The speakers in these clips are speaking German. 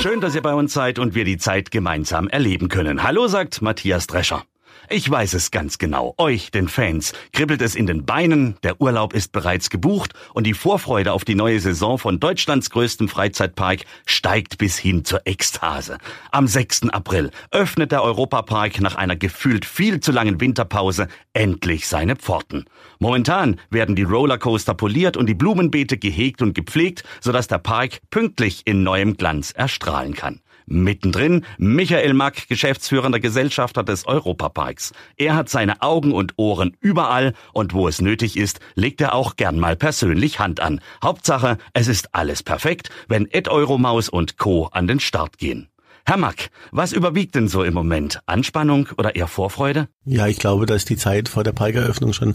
Schön, dass ihr bei uns seid und wir die Zeit gemeinsam erleben können. Hallo, sagt Matthias Drescher. Ich weiß es ganz genau. Euch, den Fans, kribbelt es in den Beinen, der Urlaub ist bereits gebucht und die Vorfreude auf die neue Saison von Deutschlands größtem Freizeitpark steigt bis hin zur Ekstase. Am 6. April öffnet der Europapark nach einer gefühlt viel zu langen Winterpause endlich seine Pforten. Momentan werden die Rollercoaster poliert und die Blumenbeete gehegt und gepflegt, sodass der Park pünktlich in neuem Glanz erstrahlen kann. Mittendrin Michael Mack, geschäftsführender Gesellschafter des Europaparks. Er hat seine Augen und Ohren überall und wo es nötig ist, legt er auch gern mal persönlich Hand an. Hauptsache, es ist alles perfekt, wenn Ed Euromaus und Co. an den Start gehen. Herr Mack, was überwiegt denn so im Moment? Anspannung oder eher Vorfreude? Ja, ich glaube, dass die Zeit vor der Parkeröffnung schon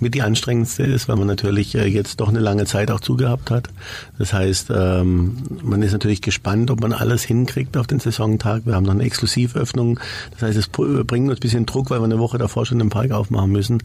mit die anstrengendste ist, weil man natürlich äh, jetzt doch eine lange Zeit auch zugehabt hat. Das heißt, ähm, man ist natürlich gespannt, ob man alles hinkriegt auf den Saisontag. Wir haben noch eine Exklusivöffnung. Das heißt, es bringt uns ein bisschen Druck, weil wir eine Woche davor schon den Park aufmachen müssen.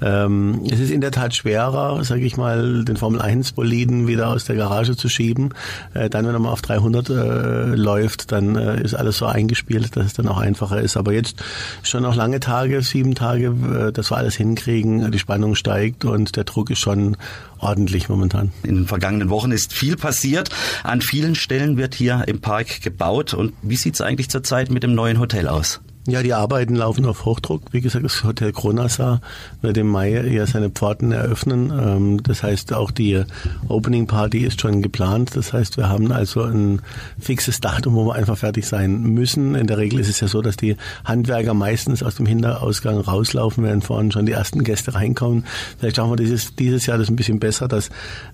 Ähm, es ist in der Tat schwerer, sage ich mal, den Formel 1 Boliden wieder aus der Garage zu schieben. Äh, dann, wenn er mal auf 300 äh, läuft, dann ist alles so eingespielt, dass es dann auch einfacher ist. Aber jetzt schon noch lange Tage, sieben Tage, äh, dass wir alles hinkriegen, die Spannung steigt und der Druck ist schon ordentlich momentan. In den vergangenen Wochen ist viel passiert. An vielen Stellen wird hier im Park gebaut. Und wie sieht es eigentlich zurzeit mit dem neuen Hotel aus? Ja, die Arbeiten laufen auf Hochdruck. Wie gesagt, das Hotel Kronasar wird im Mai ja seine Pforten eröffnen. Ähm, das heißt, auch die Opening Party ist schon geplant. Das heißt, wir haben also ein fixes Datum, wo wir einfach fertig sein müssen. In der Regel ist es ja so, dass die Handwerker meistens aus dem Hinterausgang rauslaufen, während vorne schon die ersten Gäste reinkommen. Vielleicht schaffen wir dieses, dieses Jahr das ein bisschen besser, dass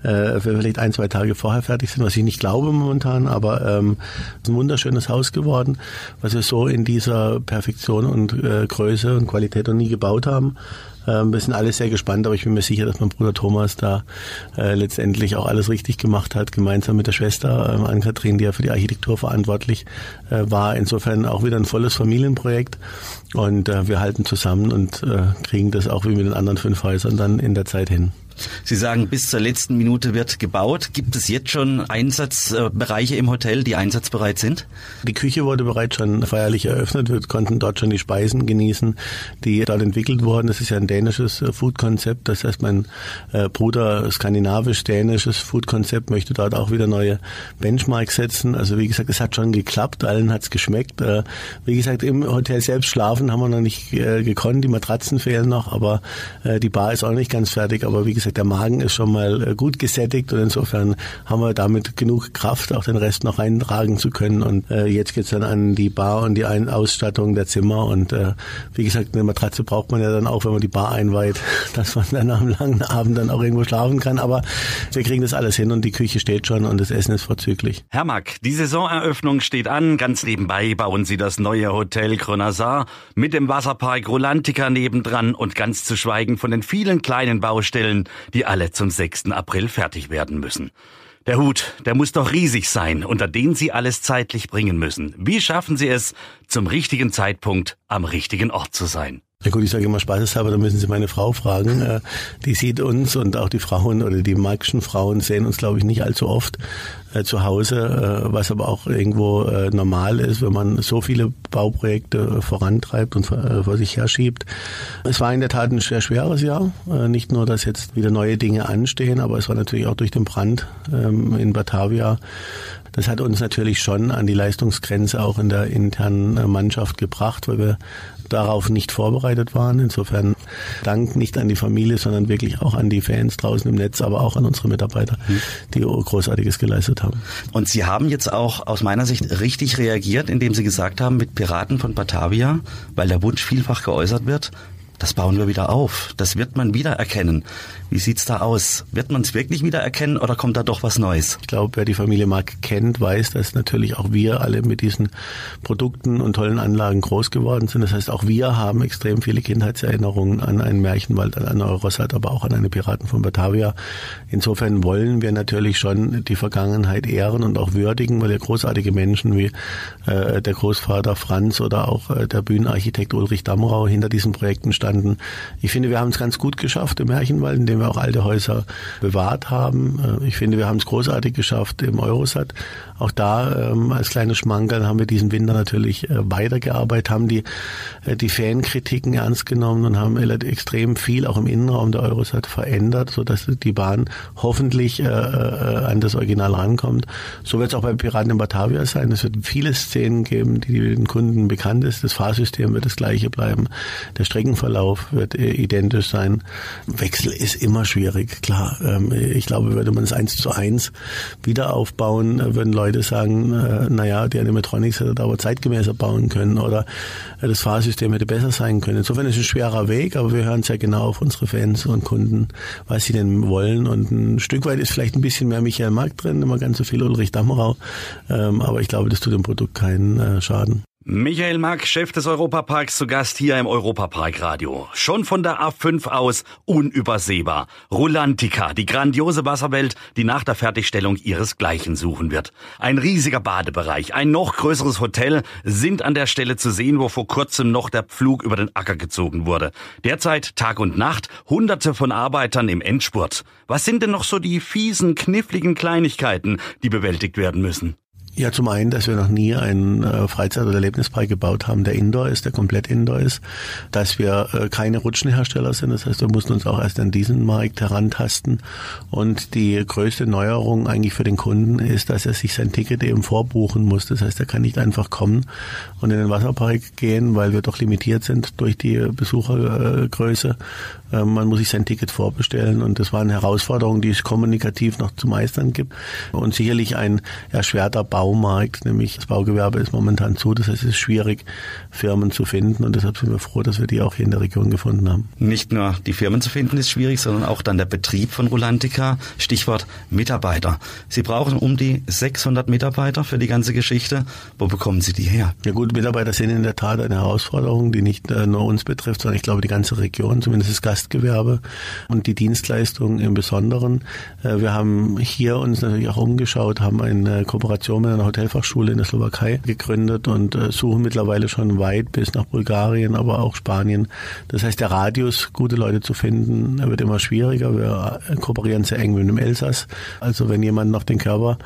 äh, wir vielleicht ein, zwei Tage vorher fertig sind, was ich nicht glaube momentan. Aber ähm, es ist ein wunderschönes Haus geworden, was wir so in dieser Perfektion und äh, Größe und Qualität noch nie gebaut haben. Ähm, wir sind alle sehr gespannt, aber ich bin mir sicher, dass mein Bruder Thomas da äh, letztendlich auch alles richtig gemacht hat, gemeinsam mit der Schwester ähm, Ann-Kathrin, die ja für die Architektur verantwortlich äh, war. Insofern auch wieder ein volles Familienprojekt und äh, wir halten zusammen und äh, kriegen das auch wie mit den anderen fünf Häusern dann in der Zeit hin. Sie sagen, bis zur letzten Minute wird gebaut. Gibt es jetzt schon Einsatzbereiche im Hotel, die einsatzbereit sind? Die Küche wurde bereits schon feierlich eröffnet. Wir konnten dort schon die Speisen genießen, die dort entwickelt wurden. Das ist ja ein dänisches äh, Food-Konzept. Das heißt, mein äh, Bruder skandinavisch-dänisches Food-Konzept möchte dort auch wieder neue Benchmarks setzen. Also wie gesagt, es hat schon geklappt. Allen hat es geschmeckt. Äh, wie gesagt, im Hotel selbst schlafen haben wir noch nicht gekonnt. Die Matratzen fehlen noch, aber die Bar ist auch nicht ganz fertig. Aber wie gesagt, gesagt, der Magen ist schon mal äh, gut gesättigt und insofern haben wir damit genug Kraft, auch den Rest noch eintragen zu können. Und äh, jetzt geht's dann an die Bar und die Ein Ausstattung der Zimmer. Und äh, wie gesagt, eine Matratze braucht man ja dann auch, wenn man die Bar einweiht, dass man dann am langen Abend dann auch irgendwo schlafen kann. Aber wir kriegen das alles hin und die Küche steht schon und das Essen ist vorzüglich. Herr Mack, die Saisoneröffnung steht an. Ganz nebenbei bauen Sie das neue Hotel Grenazar mit dem Wasserpark Rolantica nebendran und ganz zu schweigen von den vielen kleinen Baustellen, die alle zum 6. April fertig werden müssen. Der Hut, der muss doch riesig sein, unter den Sie alles zeitlich bringen müssen. Wie schaffen Sie es, zum richtigen Zeitpunkt am richtigen Ort zu sein? Ja gut, ich sage immer spaßeshalber, da müssen Sie meine Frau fragen. Äh, die sieht uns und auch die Frauen oder die magischen Frauen sehen uns, glaube ich, nicht allzu oft äh, zu Hause, äh, was aber auch irgendwo normal ist, wenn man so viele Bauprojekte vorantreibt und vor sich herschiebt. Es war in der Tat ein sehr schweres Jahr. Nicht nur, dass jetzt wieder neue Dinge anstehen, aber es war natürlich auch durch den Brand ähm, in Batavia das hat uns natürlich schon an die Leistungsgrenze auch in der internen Mannschaft gebracht, weil wir darauf nicht vorbereitet waren. Insofern Dank nicht an die Familie, sondern wirklich auch an die Fans draußen im Netz, aber auch an unsere Mitarbeiter, die Großartiges geleistet haben. Und Sie haben jetzt auch aus meiner Sicht richtig reagiert, indem Sie gesagt haben, mit Piraten von Batavia, weil der Wunsch vielfach geäußert wird, das bauen wir wieder auf. Das wird man wiedererkennen. Wie sieht's da aus? Wird man es wirklich wiedererkennen oder kommt da doch was Neues? Ich glaube, wer die Familie Mark kennt, weiß, dass natürlich auch wir alle mit diesen Produkten und tollen Anlagen groß geworden sind. Das heißt, auch wir haben extrem viele Kindheitserinnerungen an einen Märchenwald, an eine Eurosat, aber auch an eine Piraten von Batavia. Insofern wollen wir natürlich schon die Vergangenheit ehren und auch würdigen, weil ja großartige Menschen wie äh, der Großvater Franz oder auch äh, der Bühnenarchitekt Ulrich Damrau hinter diesen Projekten standen. Ich finde, wir haben es ganz gut geschafft im Märchenwald, indem wir auch alte Häuser bewahrt haben. Äh, ich finde, wir haben es großartig geschafft im Eurosat. Auch da ähm, als kleine Schmankerl haben wir diesen Winter natürlich äh, weitergearbeitet, haben die, äh, die Fankritiken ernst genommen und haben extrem viel auch im Innenraum der Eurosat verändert, sodass die Bahn hoffentlich äh, an das Original rankommt. So wird es auch bei Piraten in Batavia sein. Es wird viele Szenen geben, die den Kunden bekannt ist. Das Fahrsystem wird das gleiche bleiben. Der Streckenverlauf wird identisch sein. Wechsel ist immer schwierig, klar. Ähm, ich glaube, würde man es eins zu eins wieder aufbauen, äh, würden Leute sagen, äh, naja, die Animatronics hätte aber zeitgemäßer bauen können oder das Fahrsystem hätte besser sein können. Insofern ist es ein schwerer Weg, aber wir hören sehr genau auf unsere Fans und Kunden, was sie denn wollen. Und ein Stück weit ist vielleicht ein bisschen mehr Michael Mark drin, immer ganz so viel Ulrich Dammerau. Ähm, aber ich glaube, das tut dem Produkt keinen Schaden. Michael Mack, Chef des Europaparks, zu Gast hier im Europapark Radio. Schon von der A5 aus unübersehbar. Rulantica, die grandiose Wasserwelt, die nach der Fertigstellung ihresgleichen suchen wird. Ein riesiger Badebereich, ein noch größeres Hotel sind an der Stelle zu sehen, wo vor kurzem noch der Pflug über den Acker gezogen wurde. Derzeit Tag und Nacht, hunderte von Arbeitern im Endspurt. Was sind denn noch so die fiesen, kniffligen Kleinigkeiten, die bewältigt werden müssen? Ja, zum einen, dass wir noch nie einen äh, Freizeit- oder Erlebnispark gebaut haben, der Indoor ist, der komplett Indoor ist, dass wir äh, keine Rutschenhersteller sind, das heißt, wir mussten uns auch erst an diesen Markt herantasten. Und die größte Neuerung eigentlich für den Kunden ist, dass er sich sein Ticket eben vorbuchen muss, das heißt, er kann nicht einfach kommen und in den Wasserpark gehen, weil wir doch limitiert sind durch die Besuchergröße. Äh, man muss sich sein Ticket vorbestellen und das war eine Herausforderung, die es kommunikativ noch zu meistern gibt. Und sicherlich ein erschwerter Bau Baumarkt, nämlich das Baugewerbe ist momentan zu. Das heißt, es ist schwierig, Firmen zu finden und deshalb sind wir froh, dass wir die auch hier in der Region gefunden haben. Nicht nur die Firmen zu finden ist schwierig, sondern auch dann der Betrieb von Rulantica. Stichwort Mitarbeiter. Sie brauchen um die 600 Mitarbeiter für die ganze Geschichte. Wo bekommen Sie die her? Ja gut, Mitarbeiter sind in der Tat eine Herausforderung, die nicht äh, nur uns betrifft, sondern ich glaube die ganze Region, zumindest das Gastgewerbe und die Dienstleistungen im Besonderen. Äh, wir haben hier uns natürlich auch umgeschaut, haben eine Kooperation mit einer Hotelfachschule in der Slowakei gegründet und äh, suchen mittlerweile schon weit bis nach Bulgarien, aber auch Spanien. Das heißt, der Radius, gute Leute zu finden, wird immer schwieriger. Wir äh, kooperieren sehr eng mit dem Elsass. Also wenn jemand noch den Körper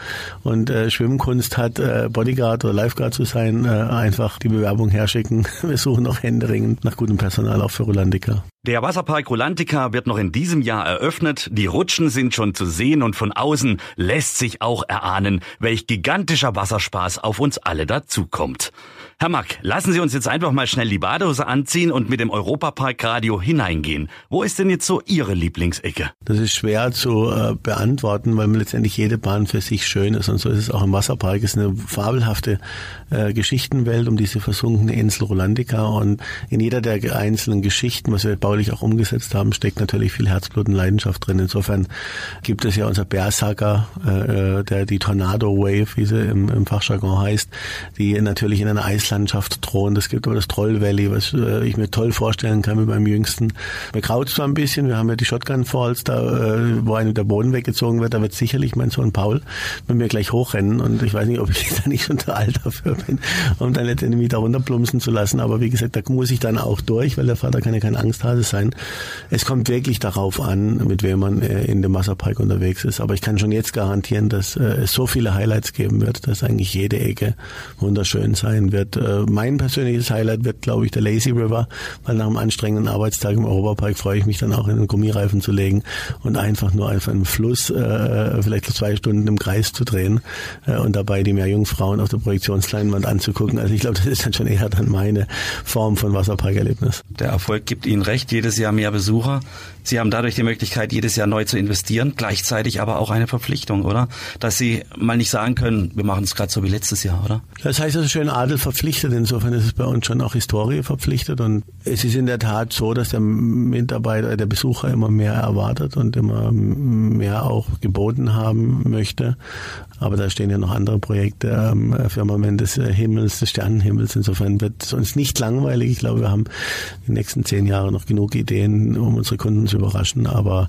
und äh, Schwimmkunst hat, äh, Bodyguard oder Lifeguard zu sein, äh, einfach die Bewerbung herschicken. Wir suchen noch händeringend nach gutem Personal auch für Rolandica. Der Wasserpark Rolantica wird noch in diesem Jahr eröffnet. Die Rutschen sind schon zu sehen und von außen lässt sich auch erahnen, welch gigantischer Wasserspaß auf uns alle dazukommt. Herr Mack, lassen Sie uns jetzt einfach mal schnell die Badehose anziehen und mit dem Europapark Radio hineingehen. Wo ist denn jetzt so Ihre Lieblingsecke? Das ist schwer zu äh, beantworten, weil letztendlich jede Bahn für sich schön ist und so ist es auch im Wasserpark. Es ist eine fabelhafte äh, Geschichtenwelt um diese versunkene Insel Rolandica und in jeder der einzelnen Geschichten, was wir baulich auch umgesetzt haben, steckt natürlich viel Herzblut und Leidenschaft drin. Insofern gibt es ja unser Berserker, äh, der die Tornado Wave, wie sie im, im Fachjargon heißt, die natürlich in einer Eis Eislandschaft drohen. Es gibt aber das Troll Valley, was äh, ich mir toll vorstellen kann mit meinem Jüngsten. Mir graut zwar ein bisschen, wir haben ja die Shotgun Falls, da, äh, wo einem der Boden weggezogen wird, da wird sicherlich mein Sohn Paul mit mir gleich hochrennen und ich weiß nicht, ob ich da nicht schon zu alt dafür bin, um dann letztendlich mich da runterplumpsen zu lassen. Aber wie gesagt, da muss ich dann auch durch, weil der Vater kann ja kein Angsthase sein. Es kommt wirklich darauf an, mit wem man äh, in dem Wasserpark unterwegs ist. Aber ich kann schon jetzt garantieren, dass äh, es so viele Highlights geben wird, dass eigentlich jede Ecke wunderschön sein wird äh, mein persönliches Highlight wird, glaube ich, der Lazy River, weil nach einem anstrengenden Arbeitstag im Europapark freue ich mich dann auch in den Gummireifen zu legen und einfach nur auf einem Fluss vielleicht zwei Stunden im Kreis zu drehen und dabei die Meerjungfrauen auf der Projektionsleinwand anzugucken. Also ich glaube, das ist dann schon eher dann meine Form von Wasserparkerlebnis. Der Erfolg gibt Ihnen recht, jedes Jahr mehr Besucher. Sie haben dadurch die Möglichkeit, jedes Jahr neu zu investieren, gleichzeitig aber auch eine Verpflichtung, oder? Dass Sie mal nicht sagen können, wir machen es gerade so wie letztes Jahr, oder? Das heißt also schön Adel verpflichtet. Insofern ist es bei uns schon auch Historie verpflichtet. Und es ist in der Tat so, dass der Mitarbeiter, der Besucher immer mehr erwartet und immer mehr auch geboten haben möchte. Aber da stehen ja noch andere Projekte, ähm, Firmament des Himmels, des Sternenhimmels. Insofern wird es uns nicht langweilig. Ich glaube, wir haben die nächsten zehn Jahre noch genug Ideen, um unsere Kunden zu überraschen. Aber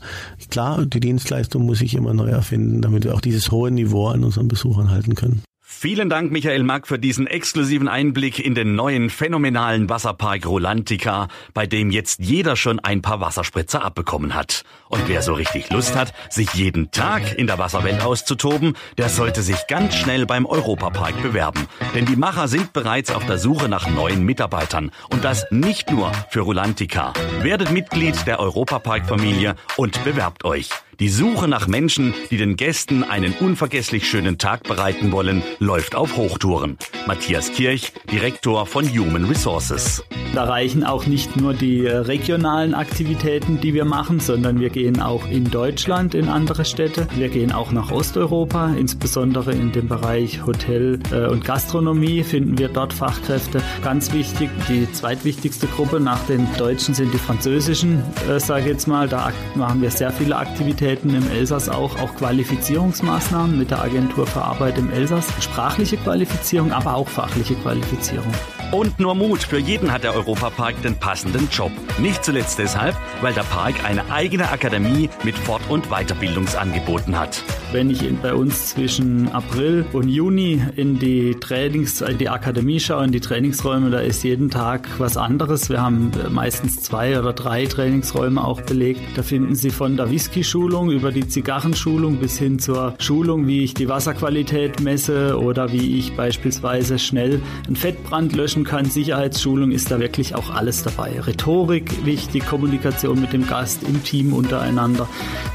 klar, die Dienstleistung muss sich immer neu erfinden, damit wir auch dieses hohe Niveau an unseren Besuchern halten können. Vielen Dank, Michael Mack, für diesen exklusiven Einblick in den neuen phänomenalen Wasserpark Rolantica, bei dem jetzt jeder schon ein paar Wasserspritzer abbekommen hat. Und wer so richtig Lust hat, sich jeden Tag in der Wasserwelt auszutoben, der sollte sich ganz schnell beim Europapark bewerben. Denn die Macher sind bereits auf der Suche nach neuen Mitarbeitern. Und das nicht nur für Rolantica. Werdet Mitglied der Europapark-Familie und bewerbt euch. Die Suche nach Menschen, die den Gästen einen unvergesslich schönen Tag bereiten wollen, läuft auf Hochtouren. Matthias Kirch, Direktor von Human Resources. Da reichen auch nicht nur die äh, regionalen Aktivitäten, die wir machen, sondern wir gehen auch in Deutschland in andere Städte. Wir gehen auch nach Osteuropa, insbesondere in dem Bereich Hotel äh, und Gastronomie finden wir dort Fachkräfte. Ganz wichtig, die zweitwichtigste Gruppe nach den Deutschen sind die französischen, äh, sage ich jetzt mal. Da machen wir sehr viele Aktivitäten im Elsass auch, auch Qualifizierungsmaßnahmen mit der Agentur für Arbeit im Elsass. Sprachliche Qualifizierung, aber auch fachliche Qualifizierung. Und nur Mut, für jeden hat der Europapark den passenden Job. Nicht zuletzt deshalb, weil der Park eine eigene Akademie mit Fort- und Weiterbildungsangeboten hat. Wenn ich bei uns zwischen April und Juni in die Trainings, in die Akademie schaue, in die Trainingsräume, da ist jeden Tag was anderes. Wir haben meistens zwei oder drei Trainingsräume auch belegt. Da finden Sie von der Whisky-Schulung über die Zigarrenschulung bis hin zur Schulung, wie ich die Wasserqualität messe oder wie ich beispielsweise schnell einen Fettbrand löschen kann. Sicherheitsschulung ist da wirklich auch alles dabei. Rhetorik wichtig, Kommunikation mit dem Gast, im Team untereinander.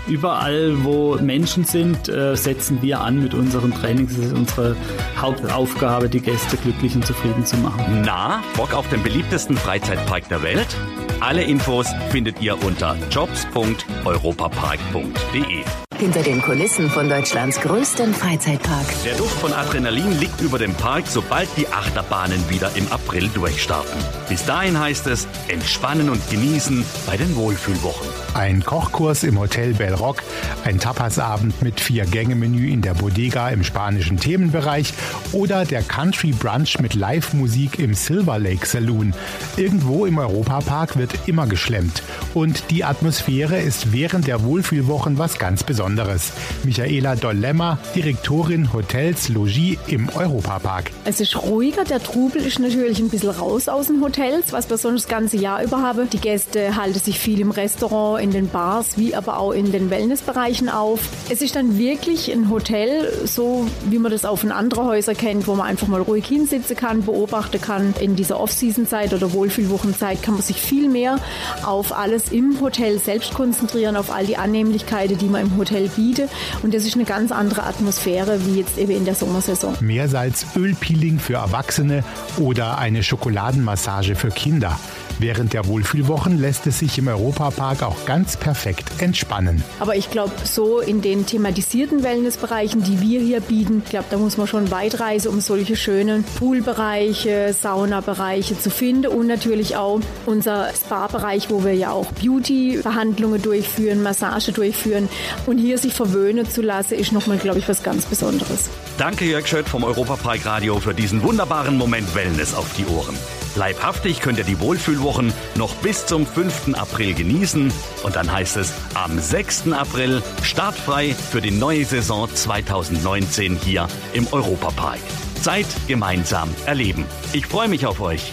Überall, wo Menschen sind, äh, setzen wir an mit unseren Trainings. Das ist unsere Hauptaufgabe, die Gäste glücklich und zufrieden zu machen. Na, Bock auf den beliebtesten Freizeitpark der Welt? Alle Infos findet ihr unter jobs.europapark.de. Hinter den Kulissen von Deutschlands größten Freizeitpark. Der Duft von Adrenalin liegt über dem Park, sobald die Achterbahnen wieder im April durchstarten. Bis dahin heißt es entspannen und genießen bei den Wohlfühlwochen. Ein Kochkurs im Hotel Bell Rock, ein Tapasabend mit vier Gänge-Menü in der Bodega im spanischen Themenbereich oder der Country Brunch mit Live-Musik im Silver Lake Saloon. Irgendwo im Europapark wird immer geschlemmt und die Atmosphäre ist während der Wohlfühlwochen was ganz Besonderes. Michaela Dollemmer, Direktorin Hotels Logis im Europapark. Es ist ruhiger, der Trubel ist natürlich ein bisschen raus aus den Hotels, was wir sonst das ganze Jahr über haben. Die Gäste halten sich viel im Restaurant, in den Bars, wie aber auch in den Wellnessbereichen auf. Es ist dann wirklich ein Hotel, so wie man das auch von anderen Häusern kennt, wo man einfach mal ruhig hinsitzen kann, beobachten kann. In dieser Off-Season-Zeit oder Wohlfühlwochenzeit kann man sich viel mehr auf alles im Hotel selbst konzentrieren, auf all die Annehmlichkeiten, die man im Hotel bietet. Und das ist eine ganz andere Atmosphäre wie jetzt eben in der Sommersaison. Meersalz, Ölpeeling für Erwachsene oder eine Schokoladenmassage für Kinder. Während der Wohlfühlwochen lässt es sich im Europapark auch ganz perfekt entspannen. Aber ich glaube, so in den thematisierten Wellnessbereichen, die wir hier bieten, ich glaube, da muss man schon weit reisen, um solche schönen Poolbereiche, Saunabereiche zu finden und natürlich auch unser Spa-Bereich, wo wir ja auch Beauty-Behandlungen durchführen, Massage durchführen und hier sich verwöhnen zu lassen, ist nochmal, glaube ich, was ganz Besonderes. Danke Jörg Schött vom Europapark Radio für diesen wunderbaren Moment Wellness auf die Ohren. Leibhaftig könnt ihr die Wohlfühlwochen noch bis zum 5. April genießen. Und dann heißt es am 6. April startfrei für die neue Saison 2019 hier im Europapark. Zeit gemeinsam erleben. Ich freue mich auf euch.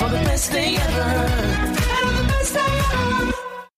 For the best thing ever. And the best thing ever.